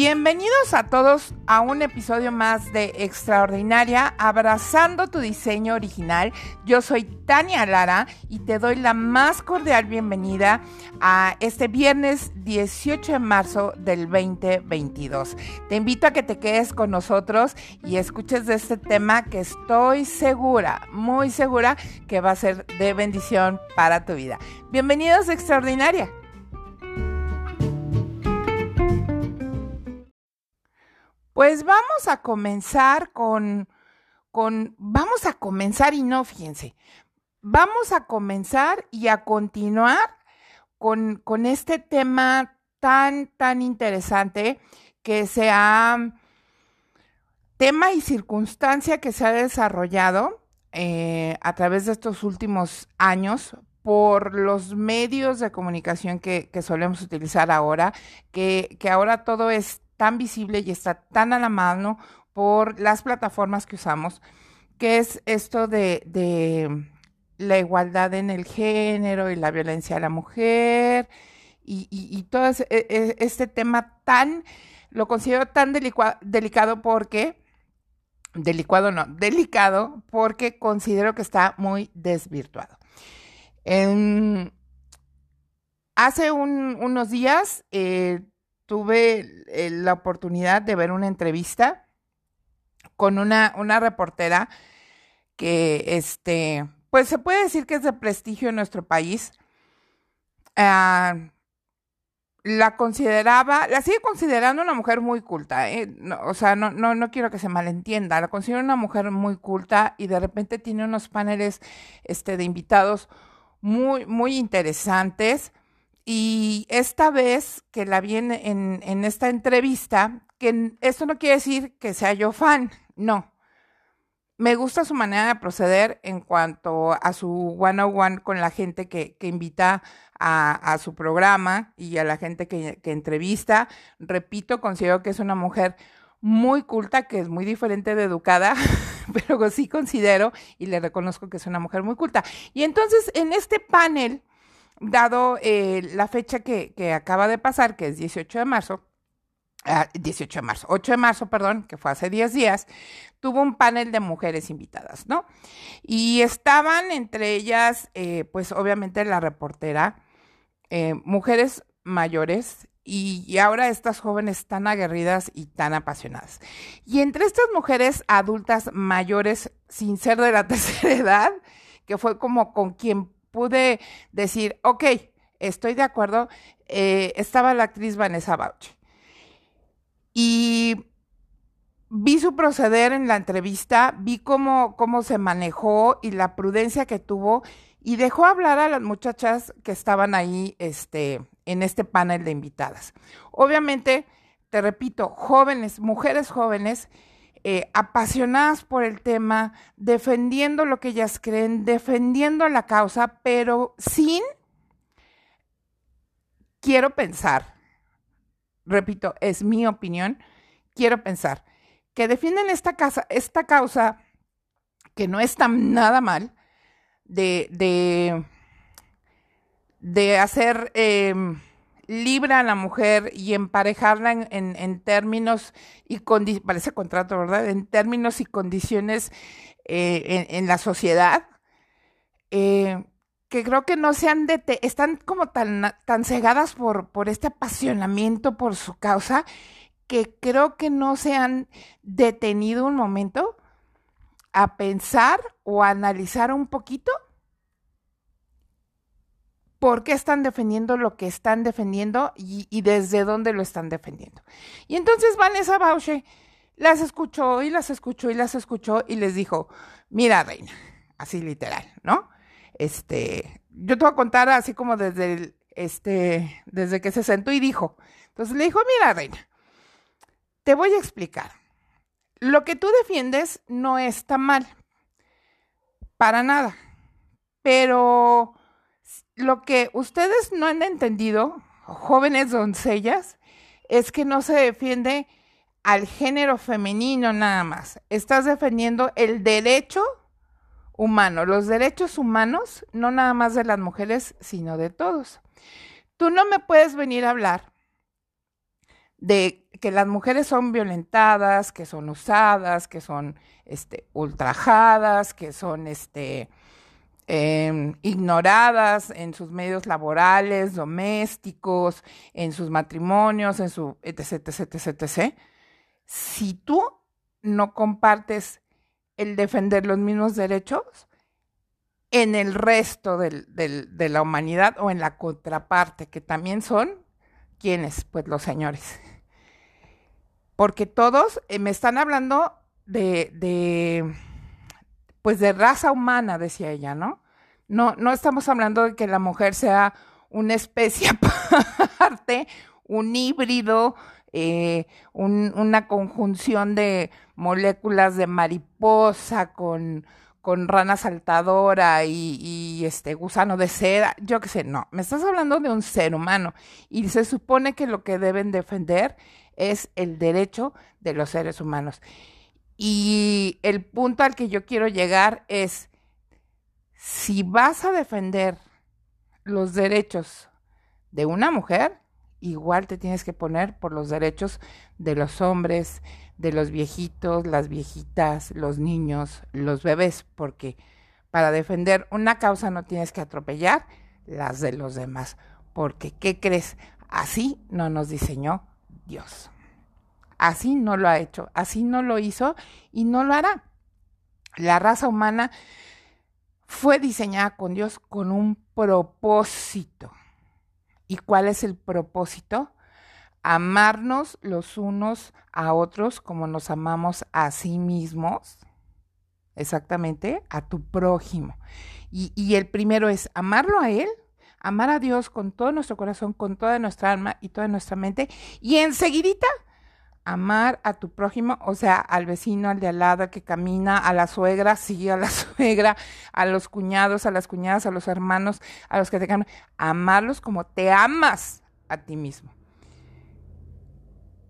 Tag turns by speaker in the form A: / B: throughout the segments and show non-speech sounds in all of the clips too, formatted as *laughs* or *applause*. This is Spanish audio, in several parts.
A: Bienvenidos a todos a un episodio más de Extraordinaria, abrazando tu diseño original. Yo soy Tania Lara y te doy la más cordial bienvenida a este viernes 18 de marzo del 2022. Te invito a que te quedes con nosotros y escuches de este tema que estoy segura, muy segura que va a ser de bendición para tu vida. Bienvenidos a Extraordinaria. Pues vamos a comenzar con, con, vamos a comenzar y no, fíjense, vamos a comenzar y a continuar con, con este tema tan, tan interesante que sea tema y circunstancia que se ha desarrollado eh, a través de estos últimos años por los medios de comunicación que, que solemos utilizar ahora, que, que ahora todo es tan visible y está tan a la mano por las plataformas que usamos, que es esto de, la igualdad en el género y la violencia a la mujer y, todo e, e, este tema tan, lo considero tan delicado porque, delicado no, delicado porque considero que está muy desvirtuado. hace unos días eh, tuve la oportunidad de ver una entrevista con una, una reportera que, este, pues se puede decir que es de prestigio en nuestro país. Ah, la consideraba, la sigue considerando una mujer muy culta, ¿eh? o sea, no, no, no quiero que se malentienda, la considero una mujer muy culta y de repente tiene unos paneles este, de invitados muy, muy interesantes. Y esta vez que la vi en, esta entrevista, que esto no quiere decir que sea yo fan, no. Me gusta su manera de proceder en cuanto a su one-on-one con la gente que, que invita a, a, su programa y a la gente que, que entrevista. Repito, considero que es una mujer muy culta, que es muy diferente de educada, *laughs* pero sí considero y le reconozco que es una mujer muy culta. Y entonces en este panel dado eh, la fecha que, acaba de pasar, que es 18 de marzo, 18 ah, de marzo, 8 de marzo, perdón, que fue hace 10 días, tuvo un panel de mujeres invitadas, ¿no? Y estaban entre ellas, eh, pues obviamente la reportera, eh, mujeres mayores y, y, ahora estas jóvenes tan aguerridas y tan apasionadas. Y entre estas mujeres adultas mayores, sin ser de la *laughs* tercera edad, que fue como con quien pude decir, ok, estoy de acuerdo, eh, estaba la actriz Vanessa Bauchi. Y vi su proceder en la entrevista, vi cómo, cómo se manejó y la prudencia que tuvo y dejó hablar a las muchachas que estaban ahí este, en este panel de invitadas. Obviamente, te repito, jóvenes, mujeres jóvenes eh, apasionadas por el tema, defendiendo lo que ellas creen, defendiendo la causa, pero sin, quiero pensar, repito, es mi opinión, quiero pensar, que defienden esta, casa, esta causa que no está nada mal, de, de, de hacer... Em, libra a la mujer y emparejarla en, en, términos y parece contrato, ¿verdad? En términos y condiciones eh, en, la sociedad, eh, que creo que no se han están como tan, tan cegadas por, por este apasionamiento por su causa, que creo que no se han detenido un momento a pensar o a analizar un poquito por qué están defendiendo lo que están defendiendo y, desde dónde lo están defendiendo. Y entonces Vanessa Bauche las escuchó y las escuchó y las escuchó y les dijo, mira, reina, así literal, ¿no? Este, yo te voy a contar así como desde este, desde que se sentó y dijo. Entonces le dijo, mira, reina, te voy a explicar. Lo que tú defiendes no está mal, para nada, pero lo que ustedes no han entendido, jóvenes doncellas, es que no se defiende al género femenino nada más. Estás defendiendo el derecho humano, los derechos humanos, no nada más de las mujeres, sino de todos. Tú no me puedes venir a hablar de que las mujeres son violentadas, que son usadas, que son este, ultrajadas, que son este, em, ignoradas en sus medios laborales, domésticos, en sus matrimonios, en su etc, etc, etc, etc. Si tú no compartes el defender los mismos derechos en el resto de la humanidad o en la contraparte, que también son quienes, pues los señores. Porque todos eh, me están hablando de, pues de raza humana, decía ella, ¿no? No, no estamos hablando de que la mujer sea una especie *laughs* aparte, un híbrido, eh, una conjunción de moléculas de mariposa con, con rana saltadora y, y, este gusano de seda, yo qué sé, no, me estás hablando de un ser humano y se supone que lo que deben defender es el derecho de los seres humanos. Y el punto al que yo quiero llegar es, si vas a defender los derechos de una mujer, igual te tienes que poner por los derechos de los hombres, de los viejitos, las viejitas, los niños, los bebés, porque para defender una causa no tienes que atropellar las de los demás, porque ¿qué crees? Así no nos diseñó Dios. Así no lo ha hecho, así no lo hizo y no lo hará. La raza humana fue diseñada con Dios con un propósito. ¿Y cuál es el propósito? Amarnos los unos a otros como nos amamos a sí mismos. Exactamente, a tu prójimo. Y, y el primero es amarlo a Él, amar a Dios con todo nuestro corazón, con toda nuestra alma y toda nuestra mente. Y enseguidita amar a tu prójimo, o sea, al vecino, al de al lado, que camina, a la suegra, sí, a la *laughs* suegra, a los cuñados, a las cuñadas, a los hermanos, a los que te cambian, amarlos como te amas a ti mismo.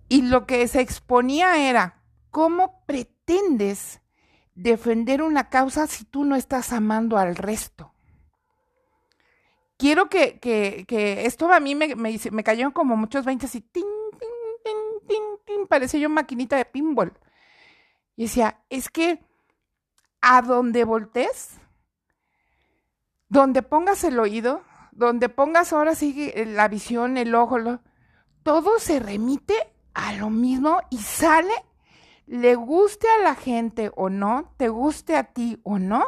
A: Y lo que se exponía era, ¿cómo pretendes defender una causa si tú no estás amando al resto? Quiero que, que, que esto a mí me, me, cayó como muchos 20 y ting, parecía yo maquinita de pinball. Y decía, es que a donde voltees, donde pongas el oído, donde pongas ahora sí la visión, el ojo, todo se remite a lo mismo y sale, le guste a la gente o no, te guste a ti o no,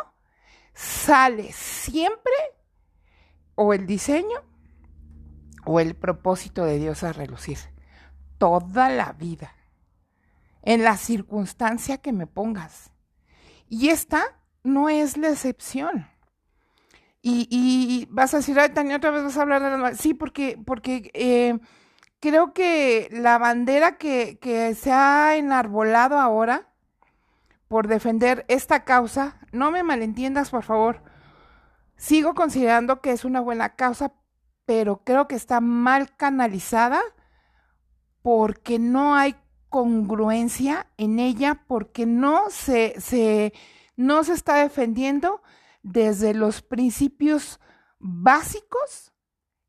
A: sale siempre o el diseño o el propósito de Dios a relucir toda la vida, en la circunstancia que me pongas. Y esta no es la excepción. Y, vas a decir, ay, Tania, otra vez vas a hablar de la... Sí, porque, porque eh, creo que la bandera que, que se ha enarbolado ahora por defender esta causa, no me malentiendas, por favor, sigo considerando que es una buena causa, pero creo que está mal canalizada porque no hay congruencia en ella, porque no se, se, no se está defendiendo desde los principios básicos,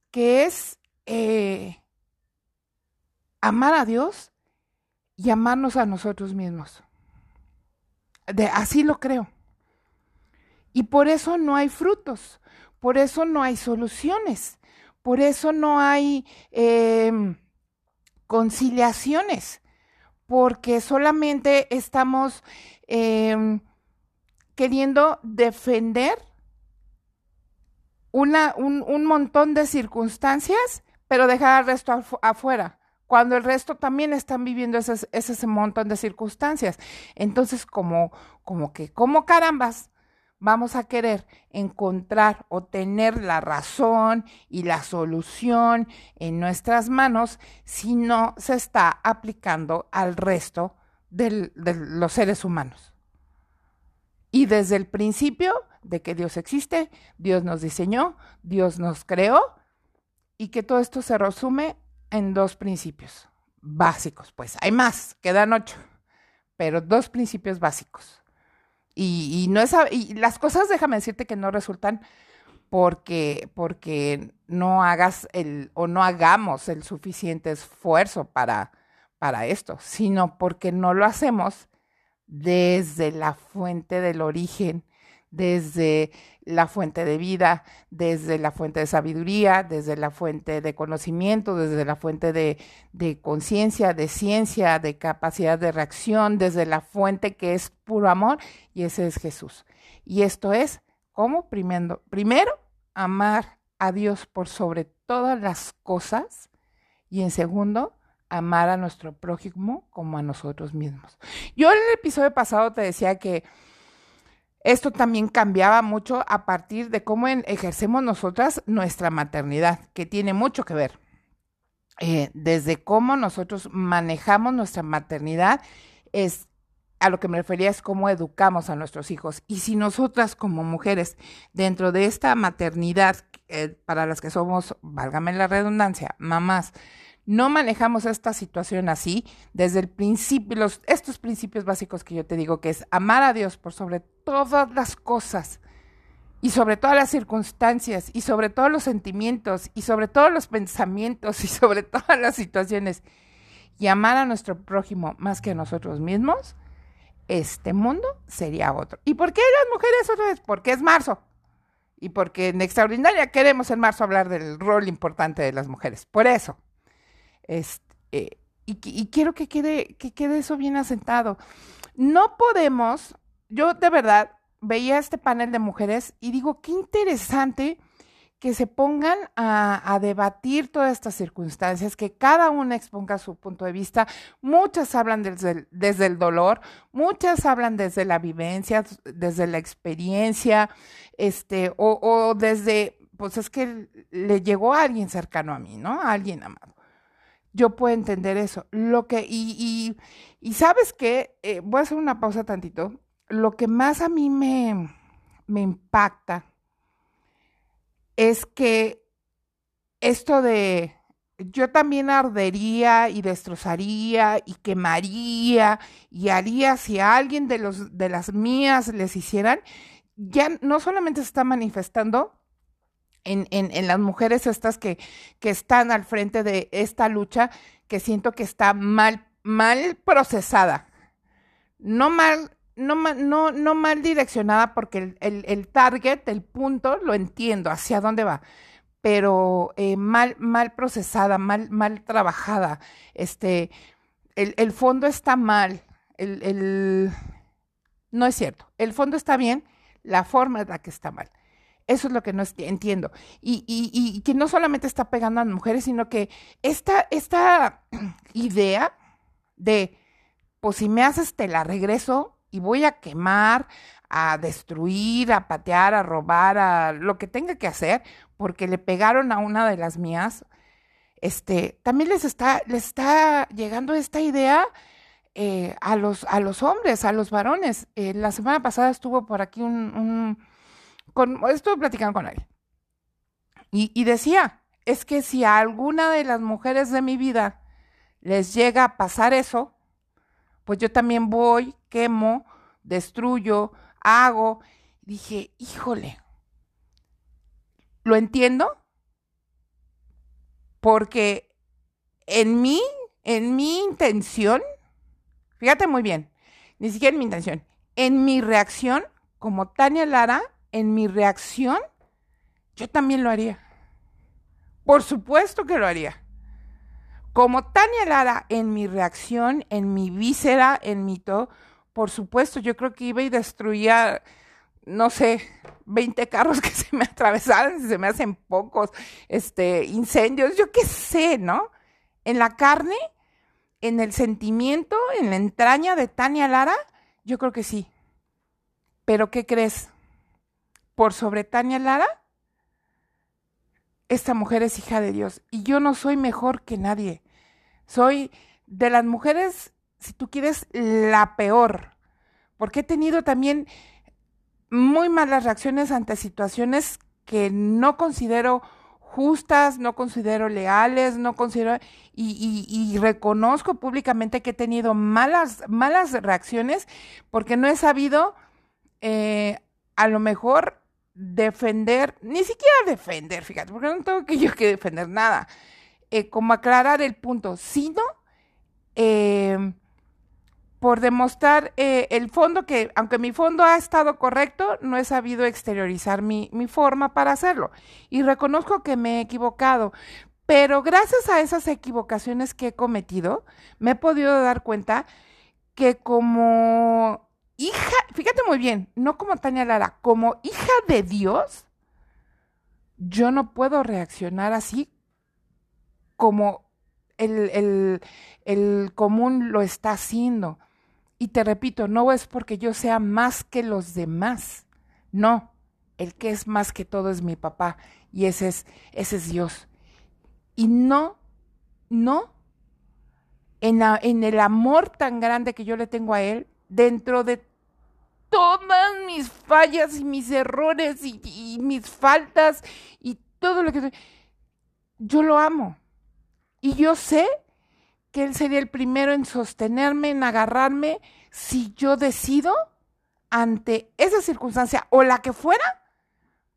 A: que es eh, amar a Dios y amarnos a nosotros mismos. De, así lo creo. Y por eso no hay frutos, por eso no hay soluciones, por eso no hay... Eh, conciliaciones, porque solamente estamos em, queriendo defender una, un, montón de circunstancias, pero dejar al resto afuera, cuando el resto también están viviendo ese, ese montón de circunstancias. Entonces, como que, como carambas, vamos a querer encontrar o tener la razón y la solución en nuestras manos si no se está aplicando al resto de los seres humanos. Y desde el principio de que Dios existe, Dios nos diseñó, Dios nos creó y que todo esto se resume en dos principios básicos. Pues hay más, quedan ocho, pero dos principios básicos. Y, no es, y las cosas, déjame decirte que no resultan porque, porque no hagas el o no hagamos el suficiente esfuerzo para, para esto, sino porque no lo hacemos desde la fuente del origen, desde la fuente de vida, desde la fuente de sabiduría, desde la fuente de conocimiento, desde la fuente de, conciencia, de ciencia, de capacidad de reacción, desde la fuente que es puro amor, y ese es Jesús. Y esto es como primero, primero amar a Dios por sobre todas las cosas, y en segundo, amar a nuestro prójimo como a nosotros mismos. Yo en el episodio pasado te decía que esto también cambiaba mucho a partir de cómo ejercemos nosotras nuestra maternidad, que tiene mucho que ver. Eh, desde cómo nosotros manejamos nuestra maternidad, es a lo que me refería es cómo educamos a nuestros hijos. Y si nosotras como mujeres, dentro de esta maternidad, eh, para las que somos, válgame la redundancia, mamás, no manejamos esta situación así desde el principio, estos principios básicos que yo te digo, que es amar a Dios por sobre todas las cosas y sobre todas las circunstancias y sobre todos los sentimientos y sobre todos los pensamientos y sobre todas las situaciones y amar a nuestro prójimo más que a nosotros mismos, este mundo sería otro. ¿Y por qué las mujeres otra vez? Porque es marzo. Y porque en Extraordinaria queremos en marzo hablar del rol importante de las mujeres. Por eso. Este, y, quiero que quede, que quede eso bien asentado. No podemos, yo de verdad veía este panel de mujeres y digo, qué interesante que se pongan a, debatir todas estas circunstancias, que cada una exponga su punto de vista. Muchas hablan desde el, dolor, muchas hablan desde la vivencia, desde la experiencia, este, o, o desde, pues es que le llegó a alguien cercano a mí, ¿no? A alguien amado yo puedo entender eso. Lo que, y, y, sabes qué, eh, voy a hacer una pausa tantito. Lo que más a mí me, me impacta es que esto de yo también ardería y destrozaría y quemaría y haría si alguien de los de las mías les hicieran, ya no solamente se está manifestando en, en, en las mujeres estas que, que están al frente de esta lucha, que siento que está mal, mal procesada. No mal, no, no, no mal direccionada porque el, el, el, target, el punto, lo entiendo, hacia dónde va, pero eh, mal, mal procesada, mal, mal trabajada. Este, el, el fondo está mal. El, no es cierto. El fondo está bien, la forma es la que está mal. Eso es lo que no entiendo. Y, y, y, que no solamente está pegando a las mujeres, sino que esta, esta *clears throat* idea de, pues si me haces, te la regreso y voy a quemar, a destruir, a patear, a robar, a lo que tenga que hacer, porque le pegaron a una de las mías, este, también les está, les está llegando esta idea eh, a, los, a los hombres, a los varones. Eh, la semana pasada estuvo por aquí un estuve platicando con él. Y, decía, es que si a alguna de las mujeres de mi vida les llega a pasar eso, pues yo también voy, quemo, destruyo, hago. Dije, híjole, lo entiendo porque en mí, en mi intención, fíjate muy bien, ni siquiera en mi intención, en mi reacción, como Tania Lara, en mi reacción, yo también lo haría. Por supuesto que lo haría. Como Tania Lara, en mi reacción, en mi víscera, en mi todo, por supuesto, yo creo que iba y destruía, no sé, 20 carros que se me atravesaran, se me hacen pocos, este, incendios, yo qué sé, ¿no? En la carne, en el sentimiento, en la entraña de Tania Lara, yo creo que sí. Pero ¿qué crees? Por sobre Tania Lara, esta mujer es hija de Dios y yo no soy mejor que nadie. Soy de las mujeres, si tú quieres, la peor, porque he tenido también muy malas reacciones ante situaciones que no considero justas, no considero leales, no considero y, reconozco públicamente que he tenido malas, malas reacciones porque no he sabido eh, a lo mejor defender, ni siquiera defender, fíjate, porque no tengo que *laughs* yo que defender nada, eh, como aclarar el punto, sino eh, por demostrar eh, el fondo que, aunque mi fondo ha estado correcto, no he sabido exteriorizar mi, mi forma para hacerlo. Y reconozco que me he equivocado, pero gracias a esas equivocaciones que he cometido, me he podido dar cuenta que como hija, fíjate muy bien, no como Tania Lara, como hija de Dios, yo no puedo reaccionar así como el, el, común lo está haciendo. Y te repito, no es porque yo sea más que los demás. No, el que es más que todo es mi papá y ese es, ese es Dios. Y no, no, en, en el amor tan grande que yo le tengo a Él, dentro de todas mis fallas y mis errores y, mis faltas y todo lo que... Yo lo amo. Y yo sé que Él sería el primero en sostenerme, en agarrarme, si yo decido ante esa circunstancia o la que fuera,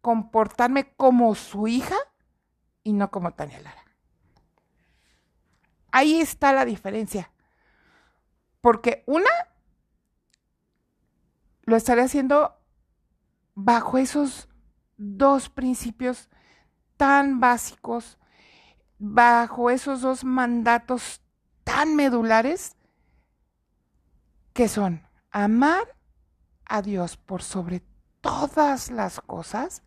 A: comportarme como su hija y no como Tania Lara. Ahí está la diferencia. Porque una, lo estaré haciendo bajo esos dos principios tan básicos bajo esos dos mandatos tan medulares que son amar a Dios por sobre todas las cosas,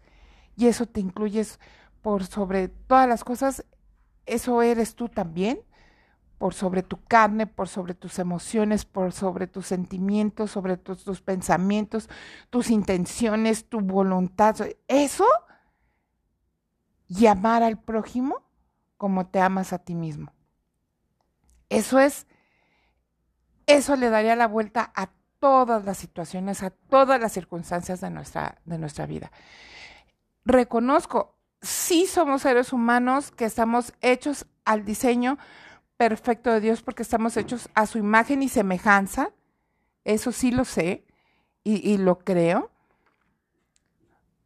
A: y eso te incluyes por sobre todas las cosas, eso eres tú también, por sobre tu carne, por sobre tus emociones, por sobre tus sentimientos, sobre tus, tus pensamientos, tus intenciones, tu voluntad, eso, y amar al prójimo como te amas a ti mismo. Eso es, eso le daría la vuelta a todas las situaciones, a todas las circunstancias de nuestra, de nuestra vida. Reconozco, sí somos seres humanos que estamos hechos al diseño perfecto de Dios porque estamos hechos a su imagen y semejanza. Eso sí lo sé y, lo creo.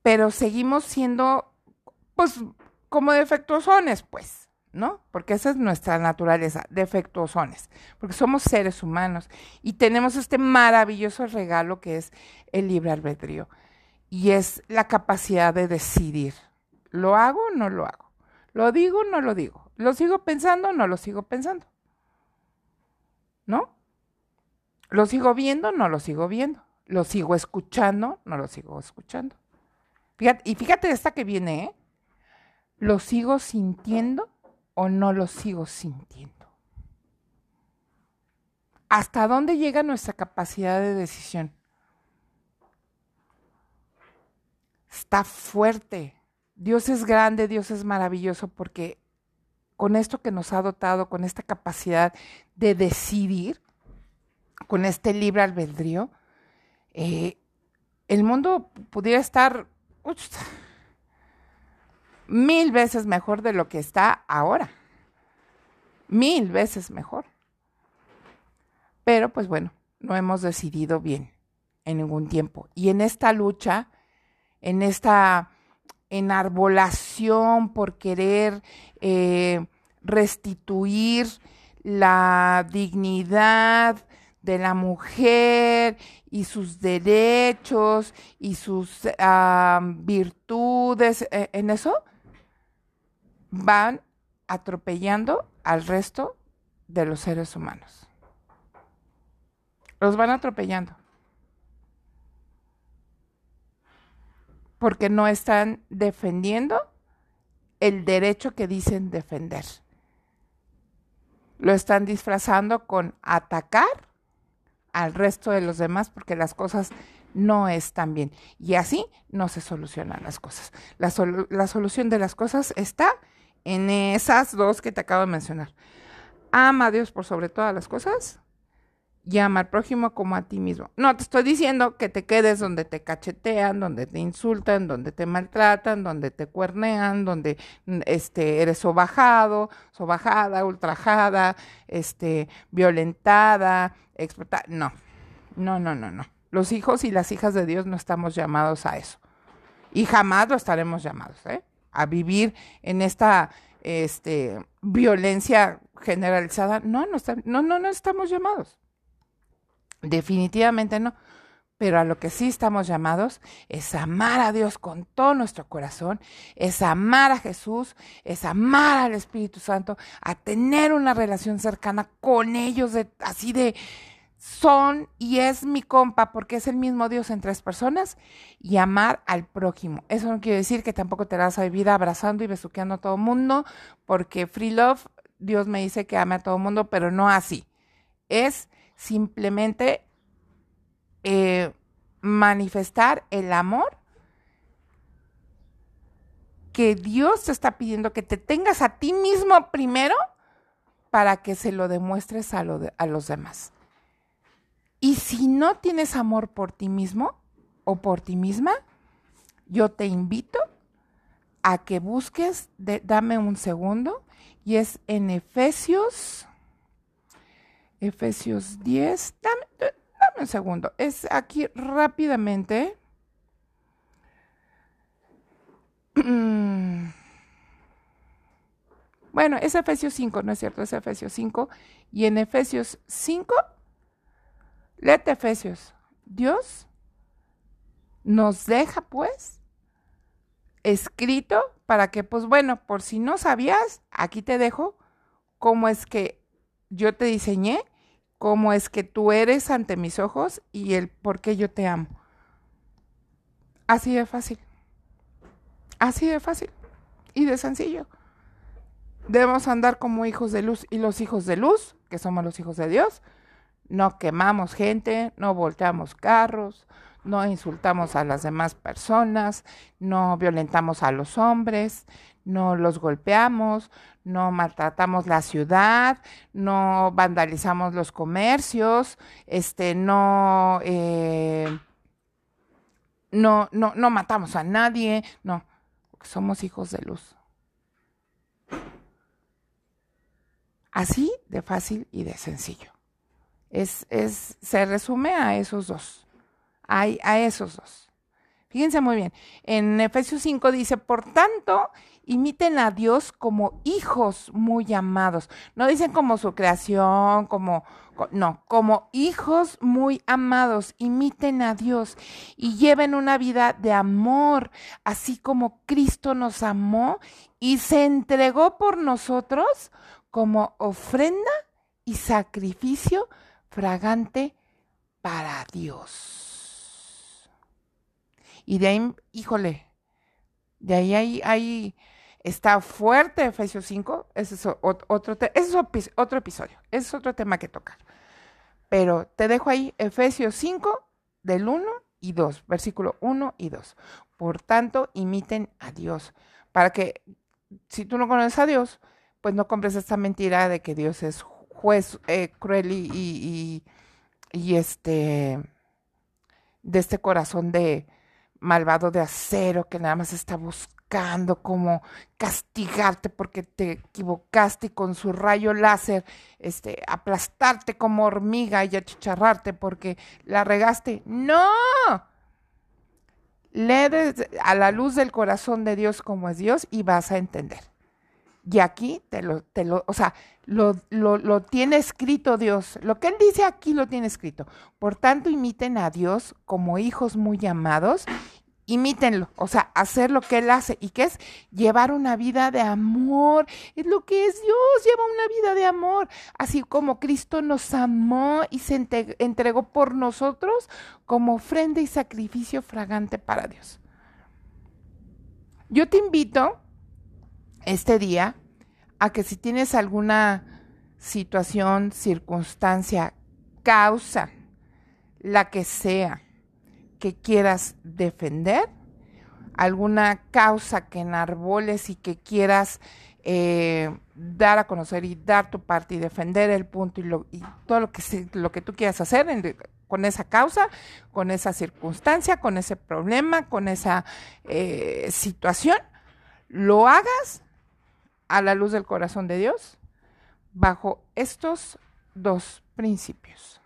A: Pero seguimos siendo, pues, como defectuosones, pues, ¿no? Porque esa es nuestra naturaleza, defectuosones, porque somos seres humanos y tenemos este maravilloso regalo que es el libre albedrío y es la capacidad de decidir, ¿lo hago o no lo hago? ¿Lo digo o no lo digo? ¿Lo sigo pensando o no lo sigo pensando? ¿No? ¿Lo sigo viendo no lo sigo viendo? ¿Lo sigo escuchando no lo sigo escuchando? Fíjate, y fíjate esta que viene, ¿eh? ¿Lo sigo sintiendo o no lo sigo sintiendo? ¿Hasta dónde llega nuestra capacidad de decisión? Está fuerte. Dios es grande, Dios es maravilloso porque con esto que nos ha dotado, con esta capacidad de decidir, con este libre albedrío, eh, el mundo pudiera estar mil veces mejor de lo que está ahora. Mil veces mejor. Pero pues bueno, no hemos decidido bien en ningún tiempo. Y en esta lucha, en esta enarbolación por querer eh, restituir la dignidad de la mujer y sus derechos y sus virtudes, eh, en eso van atropellando al resto de los seres humanos. Los van atropellando. Porque no están defendiendo el derecho que dicen defender. Lo están disfrazando con atacar al resto de los demás porque las cosas no están bien. Y así no se solucionan las cosas. La, la solución de las cosas está en esas dos que te acabo de mencionar. Ama a Dios por sobre todas las cosas y ama al prójimo como a ti mismo. No te estoy diciendo que te quedes donde te cachetean, donde te insultan, donde te maltratan, donde te cuernean, donde este, eres sobajado, sobajada, ultrajada, este, violentada, explotada. No, no, no, no, no. Los hijos y las hijas de Dios no estamos llamados a eso. Y jamás lo estaremos llamados, ¿eh? a vivir en esta, este, violencia generalizada. No, no, no, no, no estamos llamados. Definitivamente no. Pero a lo que sí estamos llamados es amar a Dios con todo nuestro corazón, es amar a Jesús, es amar al Espíritu Santo, a tener una relación cercana con ellos, así de son y es mi compa porque es el mismo Dios en tres personas y amar al prójimo. Eso no quiere decir que tampoco te vas a vivir abrazando y besuqueando a todo el mundo, porque free love, Dios me dice que ame a todo el mundo, pero no así. Es simplemente eh, manifestar el amor que Dios te está pidiendo que te tengas a ti mismo primero para que se lo demuestres a, a los demás. Y si no tienes amor por ti mismo o por ti misma, yo te invito a que busques, dame un segundo, y es en Efesios, Efesios 10, dame, un segundo. Es aquí rápidamente. *clears throat* Bueno, es Efesios 5, ¿no es cierto? Es Efesios 5. Y en Efesios 5, léete Efesios. Dios nos deja, pues, escrito para que, pues bueno, por si no sabías, aquí te dejo cómo es que yo te diseñé cómo es que tú eres ante mis ojos y el por qué yo te amo. Así de fácil. Así de fácil y de sencillo. Debemos andar como hijos de luz y los hijos de luz, que somos los hijos de Dios, no quemamos gente, no volteamos carros, no insultamos a las demás personas, no violentamos a los hombres, no los golpeamos, no maltratamos la ciudad, no vandalizamos los comercios, este, no, eh, no, no, no matamos a nadie, no, somos hijos de luz. Así de fácil y de sencillo. Es, es, se resume a esos dos. Hay a esos dos. Fíjense muy bien. En Efesios 5 dice, por tanto, imiten a Dios como hijos muy amados. No dicen como su creación, como, no, como hijos muy amados. Imiten a Dios y lleven una vida de amor, así como Cristo nos amó y se entregó por nosotros como ofrenda y sacrificio fragante para Dios. Y de ahí, híjole, de ahí hay, hay Está fuerte Efesios 5, ese es otro, es otro episodio, ese es otro tema que tocar. Pero te dejo ahí Efesios 5 del 1 y 2, versículo 1 y 2. Por tanto, imiten a Dios, para que si tú no conoces a Dios, pues no compres esta mentira de que Dios es juez eh, cruel y, y, este de este corazón de malvado de acero que nada más está buscando como castigarte porque te equivocaste y con su rayo láser este, aplastarte como hormiga y achicharrarte porque la regaste. No. Lee a la luz del corazón de Dios como es Dios y vas a entender. Y aquí te lo, te lo, o sea, lo, lo, lo, tiene escrito Dios. Lo que Él dice aquí lo tiene escrito. Por tanto, imiten a Dios como hijos muy amados imítenlo, o sea, hacer lo que Él hace y que es llevar una vida de amor, es lo que es Dios, lleva una vida de amor, así como Cristo nos amó y se entregó por nosotros como ofrenda y sacrificio fragante para Dios. Yo te invito este día a que si tienes alguna situación, circunstancia, causa, la que sea, que quieras defender, alguna causa que enarboles y que quieras eh, dar a conocer y dar tu parte y defender el punto y, todo lo que, lo que tú quieras hacer con esa causa, con esa circunstancia, con ese problema, con esa eh, situación, lo hagas a la luz del corazón de Dios bajo estos dos principios.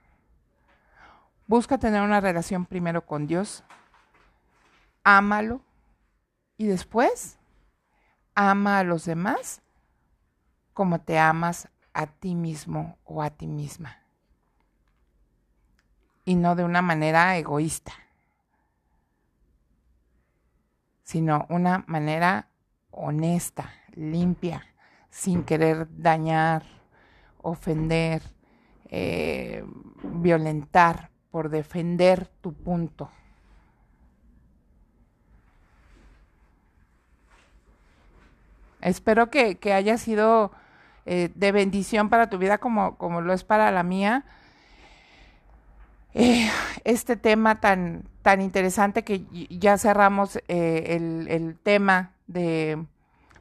A: Busca tener una relación primero con Dios, ámalo y después ama a los demás como te amas a ti mismo o a ti misma. Y no de una manera egoísta, sino una manera honesta, limpia, sin querer dañar, ofender, eh, violentar por defender tu punto. Espero que, haya sido eh, de bendición para tu vida como, como lo es para la mía. Eh, este tema tan, tan interesante que ya cerramos el, el tema de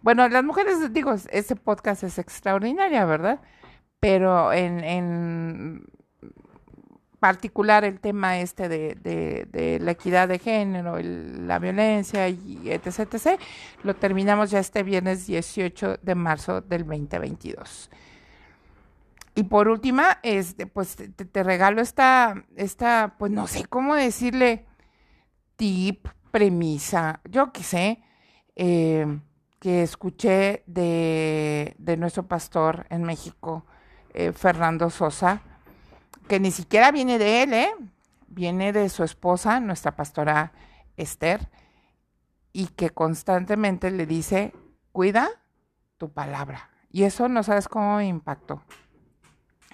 A: bueno, las mujeres, digo, ese podcast es extraordinaria, ¿verdad? Pero en, en particular el tema este de, de, la equidad de género, la violencia y etc, etc, lo terminamos ya este viernes 18 de marzo del 2022. Y por última, este, pues te, te, regalo esta, esta, pues no sé cómo decirle, tip, premisa, yo qué sé, eh, que escuché de, nuestro pastor en México, eh, Fernando Sosa, que ni siquiera viene de él, ¿eh? viene de su esposa, nuestra pastora Esther, y que constantemente le dice, cuida tu palabra. Y eso no sabes cómo me impactó.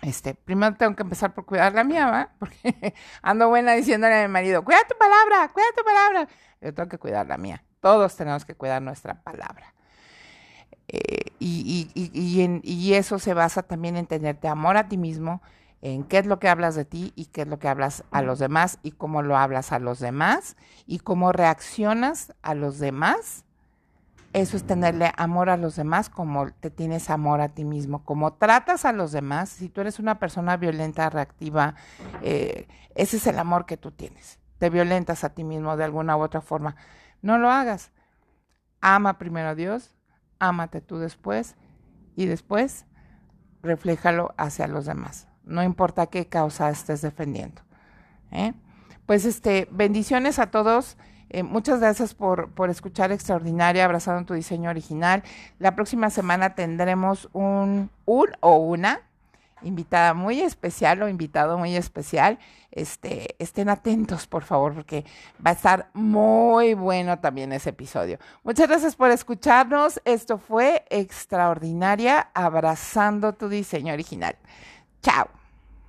A: Este, primero tengo que empezar por cuidar la mía, ¿va? Porque *laughs* ando buena diciéndole a mi marido, cuida tu palabra, cuida tu palabra. Yo tengo que cuidar la mía. Todos tenemos que cuidar nuestra palabra. Eh, y, y, eso se basa también en tenerte amor a ti mismo, en qué es lo que hablas de ti y qué es lo que hablas a los demás y cómo lo hablas a los demás y cómo reaccionas a los demás. Eso es tenerle amor a los demás como te tienes amor a ti mismo, como tratas a los demás. Si tú eres una persona violenta, reactiva, eh, ese es el amor que tú tienes. Te violentas a ti mismo de alguna u otra forma. No lo hagas. Ama primero a Dios, ámate tú después y después refléjalo hacia los demás. No importa qué causa estés defendiendo. ¿eh? Pues este, bendiciones a todos. Eh, muchas gracias por, por, escuchar Extraordinaria, abrazando tu diseño original. La próxima semana tendremos un, un o una invitada muy especial o invitado muy especial. Este, estén atentos, por favor, porque va a estar muy bueno también ese episodio. Muchas gracias por escucharnos. Esto fue Extraordinaria, abrazando tu diseño original. Chao.